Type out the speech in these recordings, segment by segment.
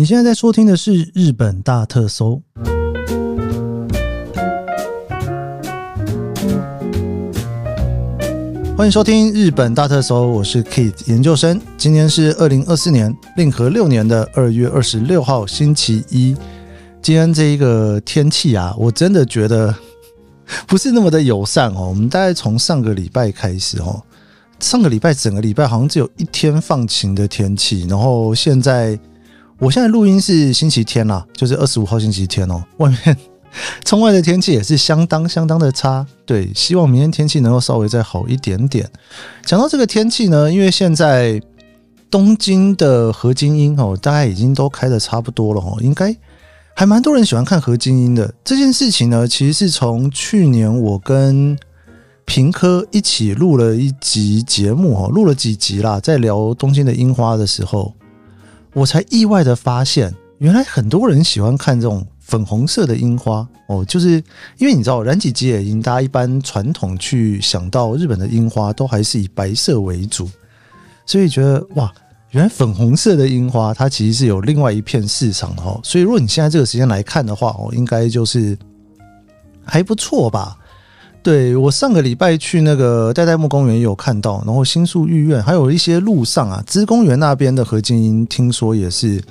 你现在在收听的是日本大特搜，欢迎收听日本大特搜，我是 Kit 研究生。今天是二零二四年令和六年的二月二十六号星期一。今天这一个天气啊，我真的觉得 不是那么的友善哦。我们大概从上个礼拜开始哦，上个礼拜整个礼拜好像只有一天放晴的天气，然后现在。我现在录音是星期天啦，就是二十五号星期天哦。外面 窗外的天气也是相当相当的差，对，希望明天天气能够稍微再好一点点。讲到这个天气呢，因为现在东京的河津樱哦，大概已经都开得差不多了哦，应该还蛮多人喜欢看河津樱的。这件事情呢，其实是从去年我跟平科一起录了一集节目哦，录了几集啦，在聊东京的樱花的时候。我才意外的发现，原来很多人喜欢看这种粉红色的樱花哦，就是因为你知道，染井吉野樱，大家一般传统去想到日本的樱花都还是以白色为主，所以觉得哇，原来粉红色的樱花它其实是有另外一片市场的哦。所以如果你现在这个时间来看的话哦，应该就是还不错吧。对，我上个礼拜去那个代代木公园也有看到，然后新宿御苑还有一些路上啊，芝公园那边的河津樱，听说也是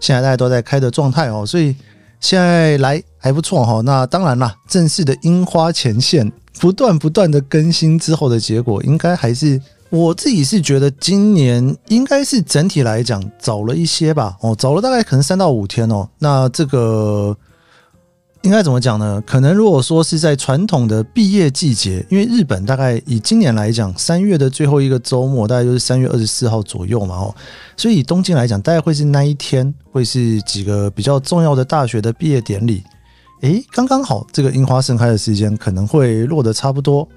现在大家都在开的状态哦，所以现在来还不错哈。那当然啦，正式的樱花前线不断不断的更新之后的结果，应该还是我自己是觉得今年应该是整体来讲早了一些吧，哦，早了大概可能三到五天哦。那这个。应该怎么讲呢？可能如果说是在传统的毕业季节，因为日本大概以今年来讲，三月的最后一个周末大概就是三月二十四号左右嘛，哦，所以以东京来讲，大概会是那一天，会是几个比较重要的大学的毕业典礼。诶，刚刚好这个樱花盛开的时间可能会落得差不多。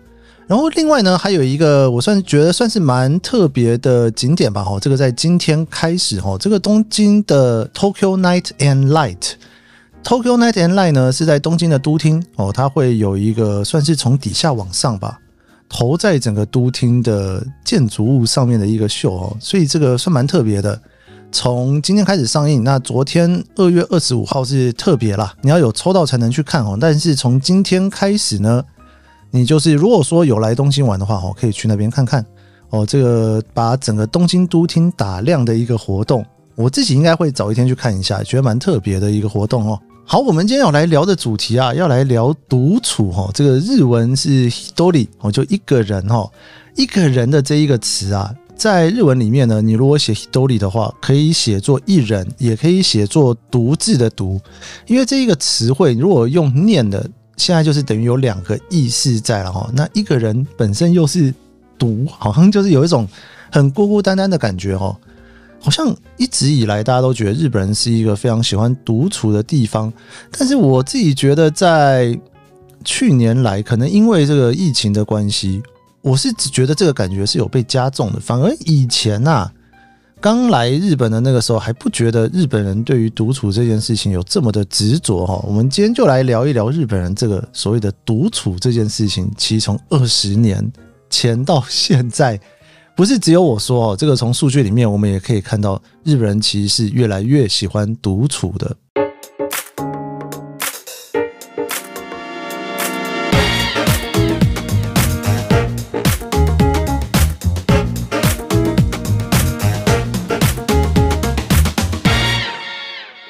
然后另外呢，还有一个我算觉得算是蛮特别的景点吧，哦，这个在今天开始，哦，这个东京的 Tokyo Night and Light。Tokyo Night and Light 呢，是在东京的都厅哦，它会有一个算是从底下往上吧，投在整个都厅的建筑物上面的一个秀哦，所以这个算蛮特别的。从今天开始上映，那昨天二月二十五号是特别啦，你要有抽到才能去看哦。但是从今天开始呢，你就是如果说有来东京玩的话哦，可以去那边看看哦。这个把整个东京都厅打亮的一个活动，我自己应该会早一天去看一下，觉得蛮特别的一个活动哦。好，我们今天要来聊的主题啊，要来聊独处哈。这个日文是 hitori 哦，就一个人哈。一个人的这一个词啊，在日文里面呢，你如果写 hitori 的话，可以写作一人，也可以写作独自的独。因为这一个词汇，如果用念的，现在就是等于有两个意思在了哈。那一个人本身又是独，好像就是有一种很孤孤单单的感觉哦。好像一直以来大家都觉得日本人是一个非常喜欢独处的地方，但是我自己觉得在去年来，可能因为这个疫情的关系，我是只觉得这个感觉是有被加重的。反而以前呐，刚来日本的那个时候，还不觉得日本人对于独处这件事情有这么的执着哈。我们今天就来聊一聊日本人这个所谓的独处这件事情，其实从二十年前到现在。不是只有我说哦，这个从数据里面我们也可以看到，日本人其实是越来越喜欢独处的。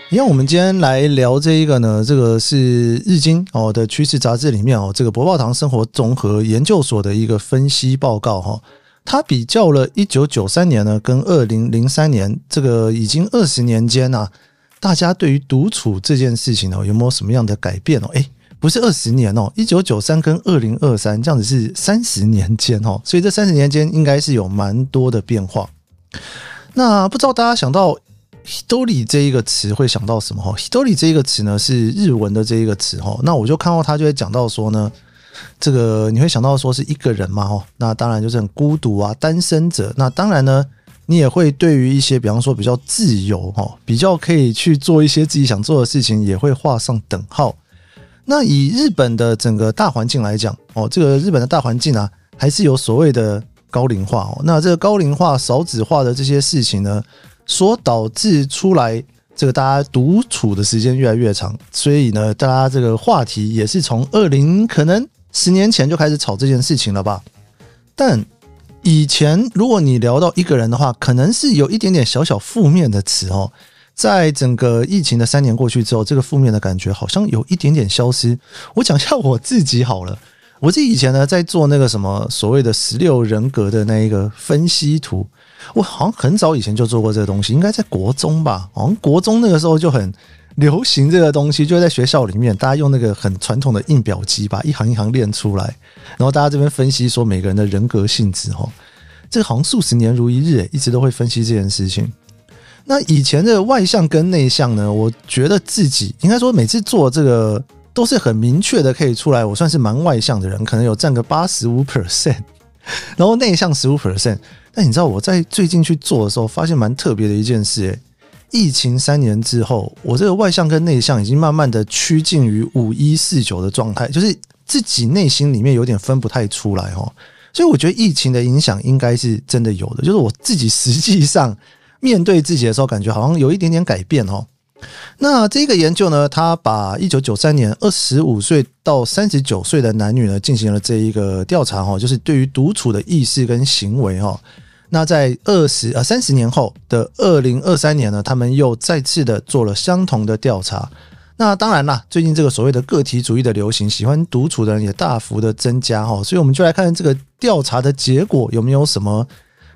因为我们今天来聊这一个呢，这个是日经哦的趋势杂志里面哦，这个博报堂生活综合研究所的一个分析报告哈。他比较了一九九三年呢，跟二零零三年这个已经二十年间啊，大家对于独处这件事情呢，有没有什么样的改变哦？诶，不是二十年哦，一九九三跟二零二三这样子是三十年间哦，所以这三十年间应该是有蛮多的变化。那不知道大家想到 “hitori” 这一个词会想到什么？哈，“hitori” 这一个词呢是日文的这一个词哈，那我就看到他就会讲到说呢。这个你会想到说是一个人嘛？哦，那当然就是很孤独啊，单身者。那当然呢，你也会对于一些比方说比较自由哈，比较可以去做一些自己想做的事情，也会画上等号。那以日本的整个大环境来讲哦，这个日本的大环境啊，还是有所谓的高龄化哦。那这个高龄化、少子化的这些事情呢，所导致出来这个大家独处的时间越来越长，所以呢，大家这个话题也是从二零可能十年前就开始吵这件事情了吧？但以前如果你聊到一个人的话，可能是有一点点小小负面的词哦。在整个疫情的三年过去之后，这个负面的感觉好像有一点点消失。我讲一下我自己好了，我自己以前呢在做那个什么所谓的十六人格的那一个分析图。我好像很早以前就做过这个东西，应该在国中吧？好像国中那个时候就很流行这个东西，就在学校里面，大家用那个很传统的印表机，把一行一行练出来，然后大家这边分析说每个人的人格性质，哈，这个好像数十年如一日，一直都会分析这件事情。那以前的外向跟内向呢，我觉得自己应该说每次做这个都是很明确的，可以出来，我算是蛮外向的人，可能有占个八十五 percent，然后内向十五 percent。但你知道我在最近去做的时候，发现蛮特别的一件事，诶，疫情三年之后，我这个外向跟内向已经慢慢的趋近于五一四九的状态，就是自己内心里面有点分不太出来哦。所以我觉得疫情的影响应该是真的有的，就是我自己实际上面对自己的时候，感觉好像有一点点改变哦。那这个研究呢，他把一九九三年二十五岁到三十九岁的男女呢进行了这一个调查哈，就是对于独处的意识跟行为哈。那在二十呃三十年后的二零二三年呢，他们又再次的做了相同的调查。那当然啦，最近这个所谓的个体主义的流行，喜欢独处的人也大幅的增加哈。所以我们就来看看这个调查的结果有没有什么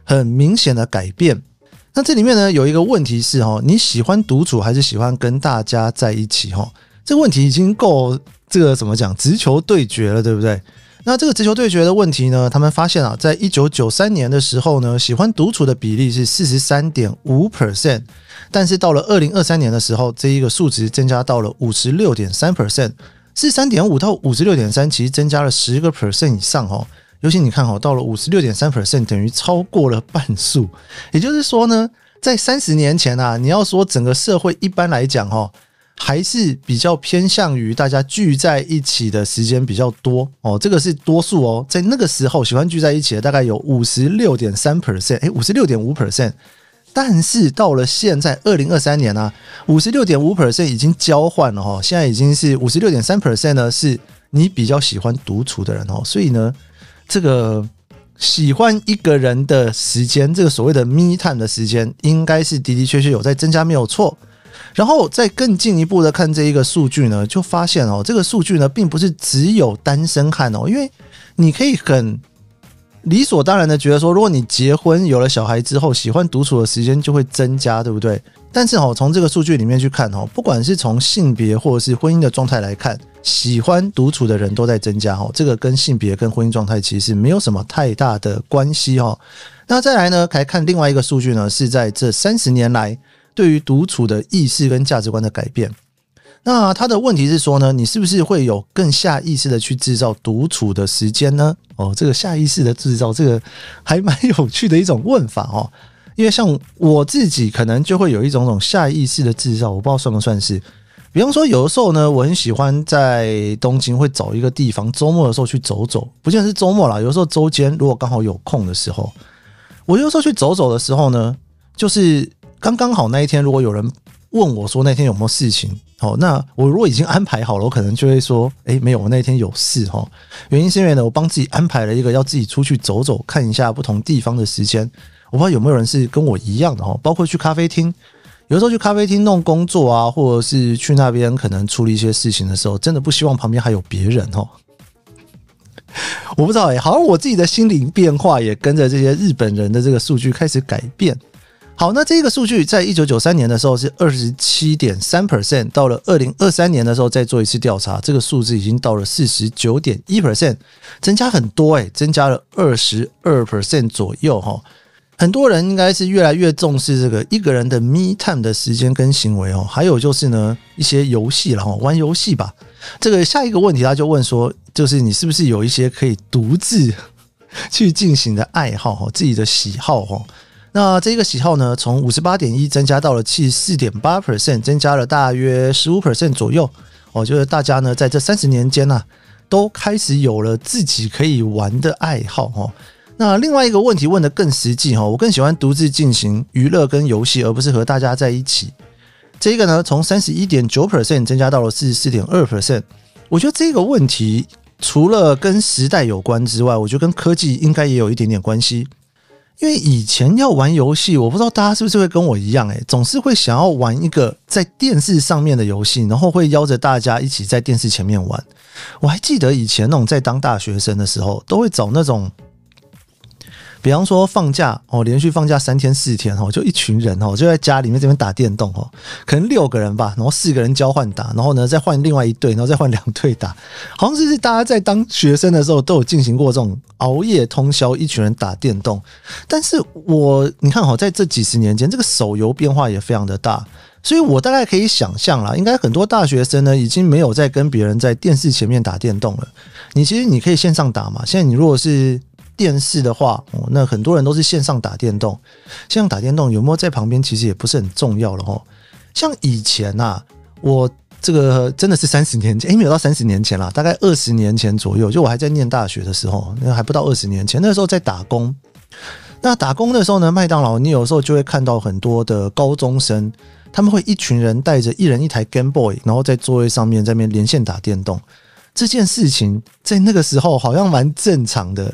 很明显的改变。那这里面呢有一个问题是哈，你喜欢独处还是喜欢跟大家在一起哈？这个问题已经够这个怎么讲直球对决了，对不对？那这个直球对决的问题呢，他们发现啊，在一九九三年的时候呢，喜欢独处的比例是四十三点五 percent，但是到了二零二三年的时候，这一个数值增加到了五十六点三 percent，四十三点五到五十六点三，其实增加了十个 percent 以上哦。尤其你看哦，到了五十六点三 percent，等于超过了半数。也就是说呢，在三十年前啊，你要说整个社会一般来讲哦，还是比较偏向于大家聚在一起的时间比较多哦，这个是多数哦。在那个时候，喜欢聚在一起的大概有五十六点三 percent，哎，五十六点五 percent。但是到了现在二零二三年啊，五十六点五 percent 已经交换了哈，现在已经是五十六点三 percent 呢，是你比较喜欢独处的人哦，所以呢。这个喜欢一个人的时间，这个所谓的 me time 的时间，应该是的的确确有在增加，没有错。然后再更进一步的看这一个数据呢，就发现哦，这个数据呢，并不是只有单身汉哦，因为你可以很理所当然的觉得说，如果你结婚有了小孩之后，喜欢独处的时间就会增加，对不对？但是哦，从这个数据里面去看哦，不管是从性别或者是婚姻的状态来看，喜欢独处的人都在增加哦。这个跟性别跟婚姻状态其实没有什么太大的关系哦。那再来呢，来看另外一个数据呢，是在这三十年来对于独处的意识跟价值观的改变。那他的问题是说呢，你是不是会有更下意识的去制造独处的时间呢？哦，这个下意识的制造，这个还蛮有趣的一种问法哦。因为像我自己，可能就会有一种种下意识的制造，我不知道算不算是。比方说，有的时候呢，我很喜欢在东京会找一个地方，周末的时候去走走，不见得是周末啦，有时候周间如果刚好有空的时候，我有时候去走走的时候呢，就是刚刚好那一天，如果有人问我说那天有没有事情，哦，那我如果已经安排好了，我可能就会说，诶，没有，我那天有事哈。原因是因为呢，我帮自己安排了一个要自己出去走走，看一下不同地方的时间。我不知道有没有人是跟我一样的哈，包括去咖啡厅，有时候去咖啡厅弄工作啊，或者是去那边可能处理一些事情的时候，真的不希望旁边还有别人哦。我不知道哎，好像我自己的心灵变化也跟着这些日本人的这个数据开始改变。好，那这个数据在一九九三年的时候是二十七点三 percent，到了二零二三年的时候再做一次调查，这个数字已经到了四十九点一 percent，增加很多哎，增加了二十二 percent 左右哈。很多人应该是越来越重视这个一个人的 me time 的时间跟行为哦，还有就是呢一些游戏，然后玩游戏吧。这个下一个问题他就问说，就是你是不是有一些可以独自去进行的爱好哈，自己的喜好哈？那这个喜好呢，从五十八点一增加到了七十四点八 percent，增加了大约十五 percent 左右。我觉得大家呢在这三十年间呐，都开始有了自己可以玩的爱好哈。那另外一个问题问得更实际哈，我更喜欢独自进行娱乐跟游戏，而不是和大家在一起。这个呢，从三十一点九 percent 增加到了四十四点二 percent。我觉得这个问题除了跟时代有关之外，我觉得跟科技应该也有一点点关系。因为以前要玩游戏，我不知道大家是不是会跟我一样，诶，总是会想要玩一个在电视上面的游戏，然后会邀着大家一起在电视前面玩。我还记得以前那种在当大学生的时候，都会找那种。比方说放假哦，连续放假三天四天哦，就一群人哦，就在家里面这边打电动哦，可能六个人吧，然后四个人交换打，然后呢再换另外一队，然后再换两队打，好像是大家在当学生的时候都有进行过这种熬夜通宵，一群人打电动。但是我你看哈，在这几十年间，这个手游变化也非常的大，所以我大概可以想象啦，应该很多大学生呢已经没有在跟别人在电视前面打电动了。你其实你可以线上打嘛，现在你如果是。电视的话，哦，那很多人都是线上打电动。线上打电动有没有在旁边，其实也不是很重要了哦。像以前呐、啊，我这个真的是三十年前，诶，没有到三十年前啦，大概二十年前左右，就我还在念大学的时候，那还不到二十年前，那时候在打工。那打工的时候呢，麦当劳你有时候就会看到很多的高中生，他们会一群人带着一人一台 Game Boy，然后在座位上面在那边连线打电动。这件事情在那个时候好像蛮正常的。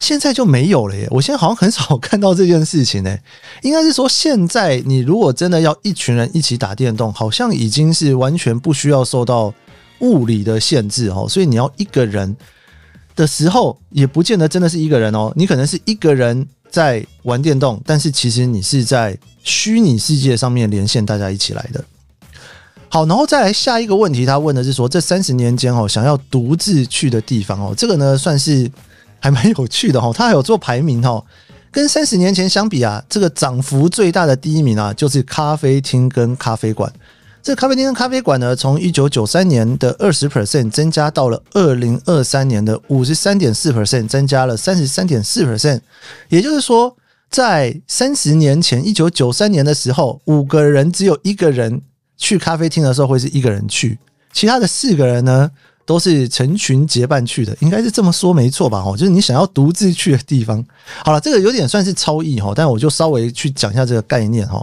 现在就没有了耶！我现在好像很少看到这件事情呢。应该是说，现在你如果真的要一群人一起打电动，好像已经是完全不需要受到物理的限制哦。所以你要一个人的时候，也不见得真的是一个人哦。你可能是一个人在玩电动，但是其实你是在虚拟世界上面连线大家一起来的。好，然后再来下一个问题，他问的是说，这三十年间哦，想要独自去的地方哦，这个呢算是。还蛮有趣的哈，它还有做排名哈，跟三十年前相比啊，这个涨幅最大的第一名啊，就是咖啡厅跟咖啡馆。这咖啡厅跟咖啡馆呢，从一九九三年的二十 percent 增加到了二零二三年的五十三点四 percent，增加了三十三点四 percent。也就是说，在三十年前一九九三年的时候，五个人只有一个人去咖啡厅的时候会是一个人去，其他的四个人呢，都是成群结伴去的，应该是这么说没错吧？哦，就是你想要独自去的地方。好了，这个有点算是超意哈，但我就稍微去讲一下这个概念哈。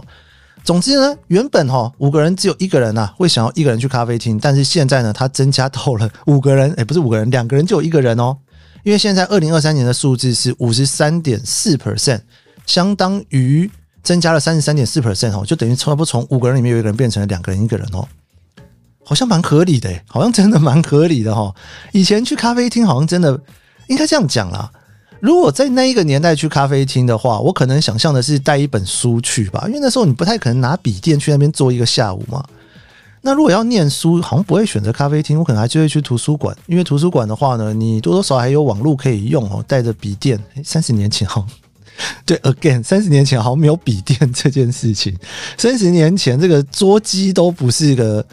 总之呢，原本哈五个人只有一个人呐会想要一个人去咖啡厅，但是现在呢，它增加到了 五个人，诶，不是五个人，两个人就有一个人哦。因为现在二零二三年的数字是五十三点四 percent，相当于增加了三十三点四 percent 哦，就等于差不多从五个人里面有一个人变成了两个人一个人哦。好像蛮合理的，好像真的蛮合理的哈。以前去咖啡厅，好像真的应该这样讲啦。如果在那一个年代去咖啡厅的话，我可能想象的是带一本书去吧，因为那时候你不太可能拿笔电去那边坐一个下午嘛。那如果要念书，好像不会选择咖啡厅，我可能还就会去图书馆，因为图书馆的话呢，你多多少少还有网络可以用哦。带着笔电，三十年前哈，对，again，三十年前好像没有笔电这件事情。三十年前这个桌机都不是一个。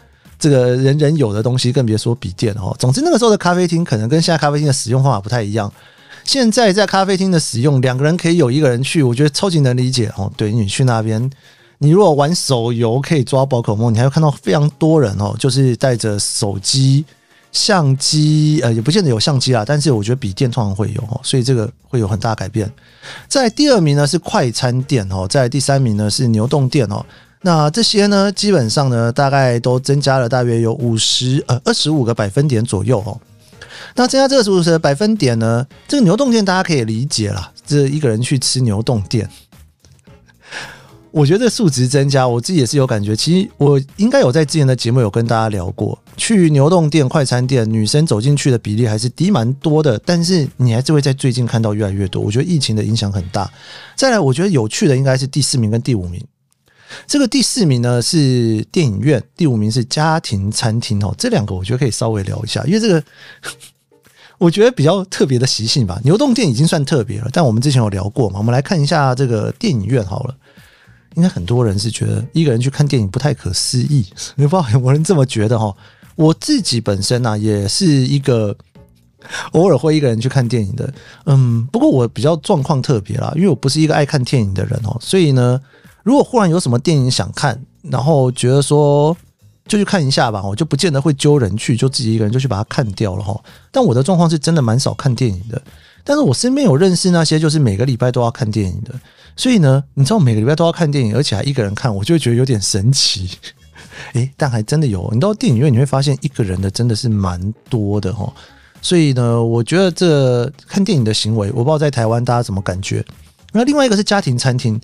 这个人人有的东西，更别说笔电哦。总之，那个时候的咖啡厅可能跟现在咖啡厅的使用方法不太一样。现在在咖啡厅的使用，两个人可以有一个人去，我觉得超级能理解哦。对，你去那边，你如果玩手游可以抓宝可梦，你还会看到非常多人哦，就是带着手机、相机，呃，也不见得有相机啦，但是我觉得笔电通常会有哦，所以这个会有很大改变。在第二名呢是快餐店哦，在第三名呢是牛洞店哦。那这些呢，基本上呢，大概都增加了大约有五十呃二十五个百分点左右哦。那增加这个数的百分点呢，这个牛洞店大家可以理解啦，这一个人去吃牛洞店，我觉得数值增加，我自己也是有感觉。其实我应该有在之前的节目有跟大家聊过，去牛洞店、快餐店，女生走进去的比例还是低蛮多的，但是你还是会在最近看到越来越多。我觉得疫情的影响很大。再来，我觉得有趣的应该是第四名跟第五名。这个第四名呢是电影院，第五名是家庭餐厅哦。这两个我觉得可以稍微聊一下，因为这个 我觉得比较特别的习性吧。牛洞店已经算特别了，但我们之前有聊过嘛。我们来看一下这个电影院好了。应该很多人是觉得一个人去看电影不太可思议，不知道有没有人这么觉得哈？我自己本身呢、啊、也是一个 偶尔会一个人去看电影的，嗯，不过我比较状况特别啦，因为我不是一个爱看电影的人哦，所以呢。如果忽然有什么电影想看，然后觉得说就去看一下吧，我就不见得会揪人去，就自己一个人就去把它看掉了哈。但我的状况是真的蛮少看电影的，但是我身边有认识那些就是每个礼拜都要看电影的，所以呢，你知道每个礼拜都要看电影，而且还一个人看，我就觉得有点神奇。诶，但还真的有，你到电影院你会发现一个人的真的是蛮多的哈。所以呢，我觉得这看电影的行为，我不知道在台湾大家怎么感觉。那另外一个是家庭餐厅，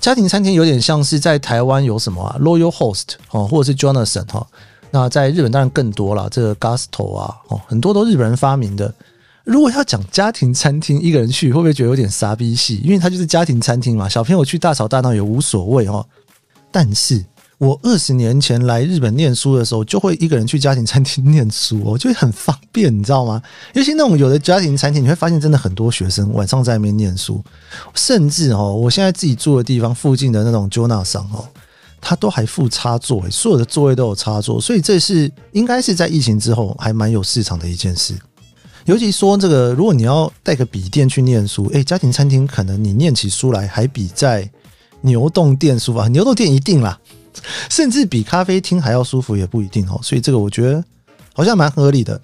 家庭餐厅有点像是在台湾有什么啊，loyal Host 哦，或者是 Jonathan 哈。那在日本当然更多了，这个 Gusto 啊，哦，很多都日本人发明的。如果要讲家庭餐厅，一个人去会不会觉得有点傻逼戏？因为它就是家庭餐厅嘛，小朋友去大吵大闹也无所谓哦。但是我二十年前来日本念书的时候，就会一个人去家庭餐厅念书哦，就会很方便，你知道吗？尤其那种有的家庭餐厅，你会发现真的很多学生晚上在那边念书，甚至哦，我现在自己住的地方附近的那种 Jona 桑哦，它都还附插座，所有的座位都有插座，所以这是应该是在疫情之后还蛮有市场的一件事。尤其说这个，如果你要带个笔电去念书，诶，家庭餐厅可能你念起书来还比在牛洞店舒服，牛洞店一定啦，甚至比咖啡厅还要舒服也不一定哦。所以这个我觉得好像蛮合理的。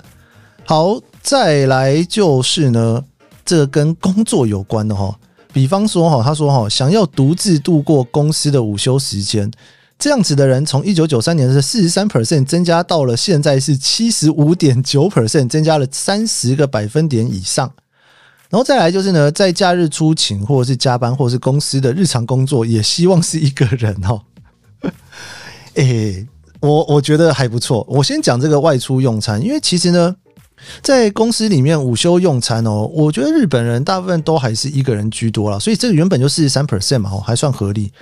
好，再来就是呢，这跟工作有关的哈，比方说哈，他说哈，想要独自度过公司的午休时间。这样子的人从一九九三年的四十三 percent 增加到了现在是七十五点九 percent，增加了三十个百分点以上。然后再来就是呢，在假日出勤或者是加班或者是公司的日常工作，也希望是一个人哦。诶，我我觉得还不错。我先讲这个外出用餐，因为其实呢，在公司里面午休用餐哦，我觉得日本人大部分都还是一个人居多啦，所以这个原本就四十三 percent 嘛，还算合理。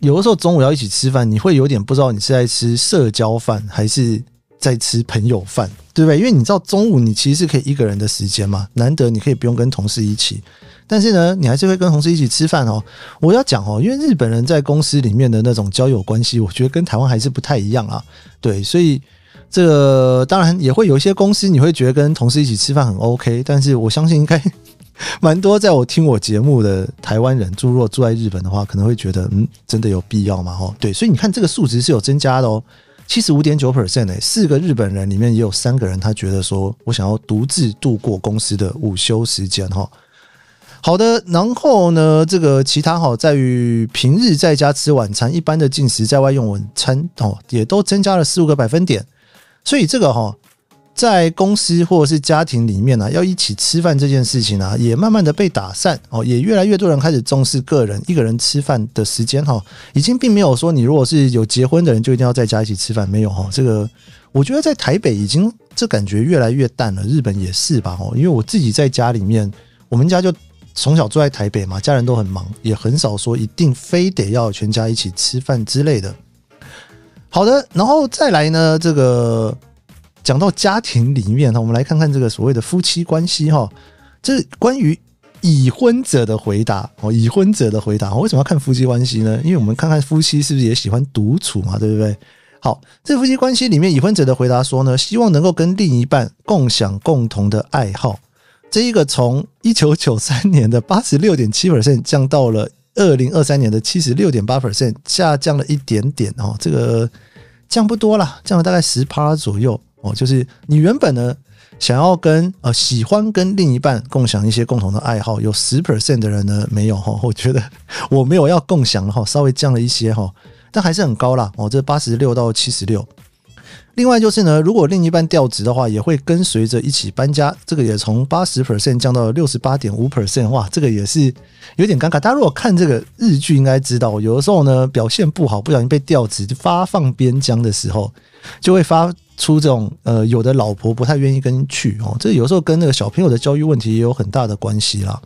有的时候中午要一起吃饭，你会有点不知道你是在吃社交饭还是在吃朋友饭，对不对？因为你知道中午你其实是可以一个人的时间嘛，难得你可以不用跟同事一起，但是呢，你还是会跟同事一起吃饭哦。我要讲哦，因为日本人在公司里面的那种交友关系，我觉得跟台湾还是不太一样啊。对，所以这个当然也会有一些公司你会觉得跟同事一起吃饭很 OK，但是我相信应该。蛮多在我听我节目的台湾人，住若住在日本的话，可能会觉得，嗯，真的有必要吗？哦，对，所以你看这个数值是有增加的哦，七十五点九 percent 诶，四个日本人里面也有三个人，他觉得说我想要独自度过公司的午休时间哈。好的，然后呢，这个其他哈，在于平日在家吃晚餐，一般的进食在外用晚餐哦，也都增加了四五个百分点，所以这个哈。在公司或者是家庭里面呢、要一起吃饭这件事情啊，也慢慢的被打散哦，也越来越多人开始重视个人一个人吃饭的时间哈，已经并没有说你如果是有结婚的人就一定要在家一起吃饭，没有哈，这个我觉得在台北已经这感觉越来越淡了，日本也是吧哦，因为我自己在家里面，我们家就从小住在台北嘛，家人都很忙，也很少说一定非得要全家一起吃饭之类的。好的，然后再来呢，这个。讲到家庭里面哈，我们来看看这个所谓的夫妻关系哈。这关于已婚者的回答哦，已婚者的回答，为什么要看夫妻关系呢？因为我们看看夫妻是不是也喜欢独处嘛，对不对？好，这夫妻关系里面，已婚者的回答说呢，希望能够跟另一半共享共同的爱好。这一个从一九九三年的八十六点七 percent 降到了二零二三年的七十六点八 percent，下降了一点点哦，这个降不多啦，降了大概十趴左右。哦，就是你原本呢想要跟呃喜欢跟另一半共享一些共同的爱好，有十 percent 的人呢没有哈，我觉得 我没有要共享的哈，稍微降了一些哈，但还是很高啦。哦，这八十六到七十六。另外就是呢，如果另一半调职的话，也会跟随着一起搬家，这个也从八十 percent 降到了六十八点五 percent，哇，这个也是有点尴尬。大家如果看这个日剧，应该知道，有的时候呢表现不好，不小心被调职，发放边疆的时候，就会发出这种呃，有的老婆不太愿意跟去哦，这有时候跟那个小朋友的教育问题也有很大的关系啦。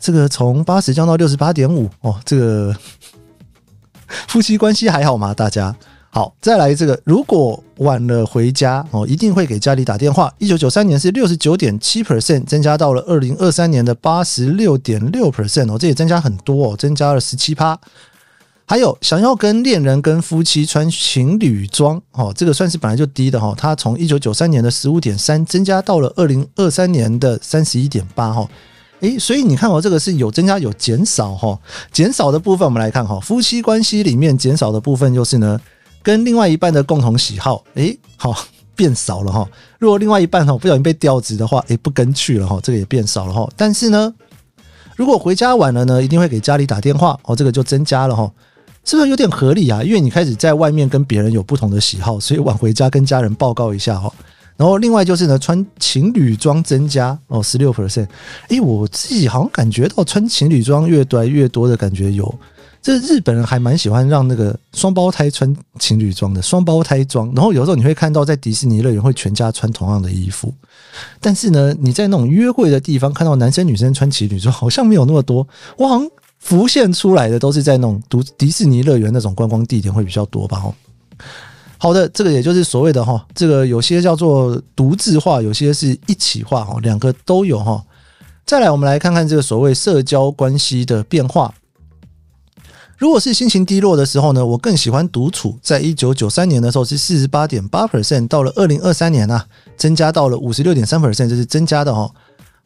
这个从八十降到六十八点五哦，这个夫妻关系还好吗？大家？好，再来这个，如果晚了回家哦，一定会给家里打电话。一九九三年是六十九点七 percent，增加到了二零二三年的八十六点六 percent 哦，这也增加很多哦，增加了十七趴。还有想要跟恋人跟夫妻穿情侣装哦，这个算是本来就低的哈，它从一九九三年的十五点三增加到了二零二三年的三十一点八哈。诶，所以你看哦，这个是有增加有减少哈，减少的部分我们来看哈，夫妻关系里面减少的部分就是呢。跟另外一半的共同喜好，诶，好变少了哈。如果另外一半哈不小心被调职的话，诶，不跟去了哈，这个也变少了哈。但是呢，如果回家晚了呢，一定会给家里打电话哦，这个就增加了哈。是不是有点合理啊？因为你开始在外面跟别人有不同的喜好，所以晚回家跟家人报告一下哈。然后另外就是呢，穿情侣装增加哦，十六 percent。诶，我自己好像感觉到穿情侣装越来越多的感觉有。这日本人还蛮喜欢让那个双胞胎穿情侣装的双胞胎装。然后有时候你会看到在迪士尼乐园会全家穿同样的衣服，但是呢，你在那种约会的地方看到男生女生穿情侣装好像没有那么多。我好像浮现出来的都是在那种独迪士尼乐园那种观光地点会比较多吧？哦。好的，这个也就是所谓的哈，这个有些叫做独自化，有些是一起化哈，两个都有哈。再来，我们来看看这个所谓社交关系的变化。如果是心情低落的时候呢，我更喜欢独处。在一九九三年的时候是四十八点八 percent，到了二零二三年啊，增加到了五十六点三 percent，这是增加的哈。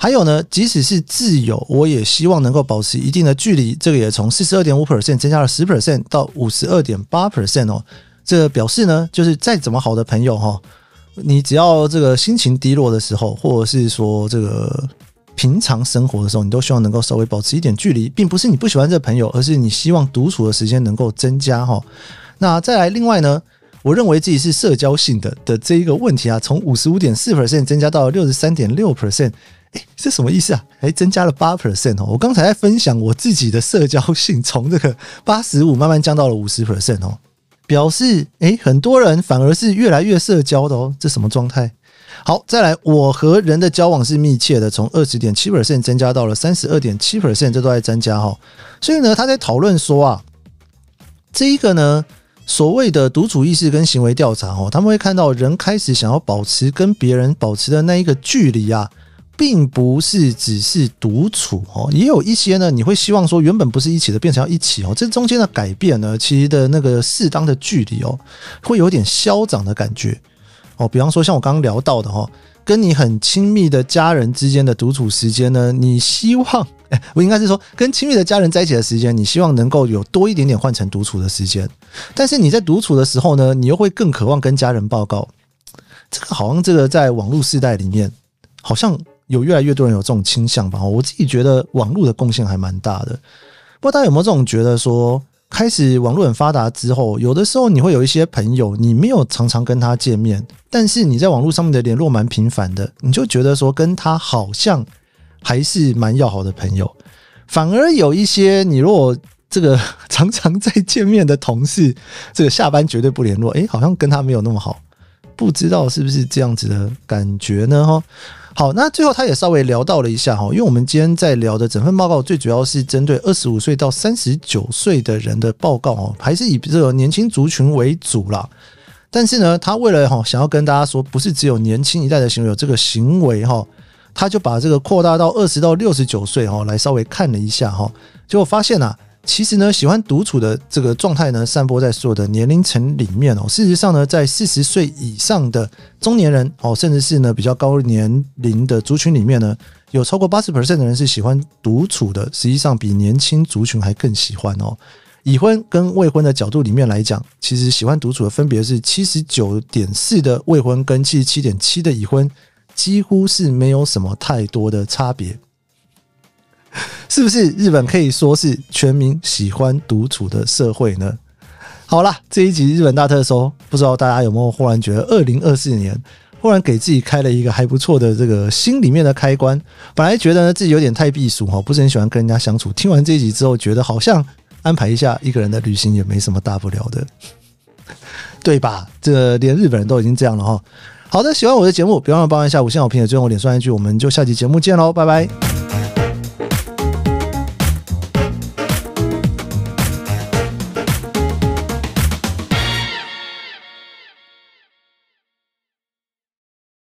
还有呢，即使是挚友，我也希望能够保持一定的距离，这个也从四十二点五 percent 增加了十 percent 到五十二点八 percent 哦。这表示呢，就是再怎么好的朋友哈，你只要这个心情低落的时候，或者是说这个平常生活的时候，你都希望能够稍微保持一点距离，并不是你不喜欢这个朋友，而是你希望独处的时间能够增加哈。那再来，另外呢，我认为自己是社交性的的这一个问题啊，从五十五点四 percent 增加到六十三点六 percent，哎，这什么意思啊？哎，增加了八 percent 哦。我刚才在分享我自己的社交性，从这个八十五慢慢降到了五十 percent 哦。表示诶，很多人反而是越来越社交的哦，这什么状态？好，再来，我和人的交往是密切的，从二十点七 percent 增加到了三十二点七 percent，这都在增加哈。所以呢，他在讨论说啊，这一个呢，所谓的独处意识跟行为调查哦，他们会看到人开始想要保持跟别人保持的那一个距离啊。并不是只是独处哦，也有一些呢，你会希望说原本不是一起的变成要一起哦，这中间的改变呢，其实的那个适当的距离哦，会有点消长的感觉哦。比方说像我刚刚聊到的哈，跟你很亲密的家人之间的独处时间呢，你希望，哎，我应该是说跟亲密的家人在一起的时间，你希望能够有多一点点换成独处的时间，但是你在独处的时候呢，你又会更渴望跟家人报告。这个好像这个在网络世代里面，好像。有越来越多人有这种倾向吧？我自己觉得网络的贡献还蛮大的。不知道大家有没有这种觉得说，开始网络很发达之后，有的时候你会有一些朋友，你没有常常跟他见面，但是你在网络上面的联络蛮频繁的，你就觉得说跟他好像还是蛮要好的朋友。反而有一些你如果这个常常在见面的同事，这个下班绝对不联络，诶，好像跟他没有那么好。不知道是不是这样子的感觉呢？哈。好，那最后他也稍微聊到了一下哈，因为我们今天在聊的整份报告最主要是针对二十五岁到三十九岁的人的报告哦，还是以这个年轻族群为主啦。但是呢，他为了哈想要跟大家说，不是只有年轻一代的行为有这个行为哈，他就把这个扩大到二十到六十九岁哈来稍微看了一下哈，结果发现啊。其实呢，喜欢独处的这个状态呢，散播在所有的年龄层里面哦。事实上呢，在四十岁以上的中年人哦，甚至是呢比较高年龄的族群里面呢，有超过八十 percent 的人是喜欢独处的。实际上，比年轻族群还更喜欢哦。已婚跟未婚的角度里面来讲，其实喜欢独处的分别是七十九点四的未婚跟七十七点七的已婚，几乎是没有什么太多的差别。是不是日本可以说是全民喜欢独处的社会呢？好啦，这一集日本大特搜，不知道大家有没有忽然觉得，二零二四年忽然给自己开了一个还不错的这个心里面的开关。本来觉得呢自己有点太避暑哈，不是很喜欢跟人家相处。听完这一集之后，觉得好像安排一下一个人的旅行也没什么大不了的，对吧？这连日本人都已经这样了哈。好的，喜欢我的节目，别忘了帮一下五星好评，也追踪我脸书一句，我们就下期节目见喽，拜拜。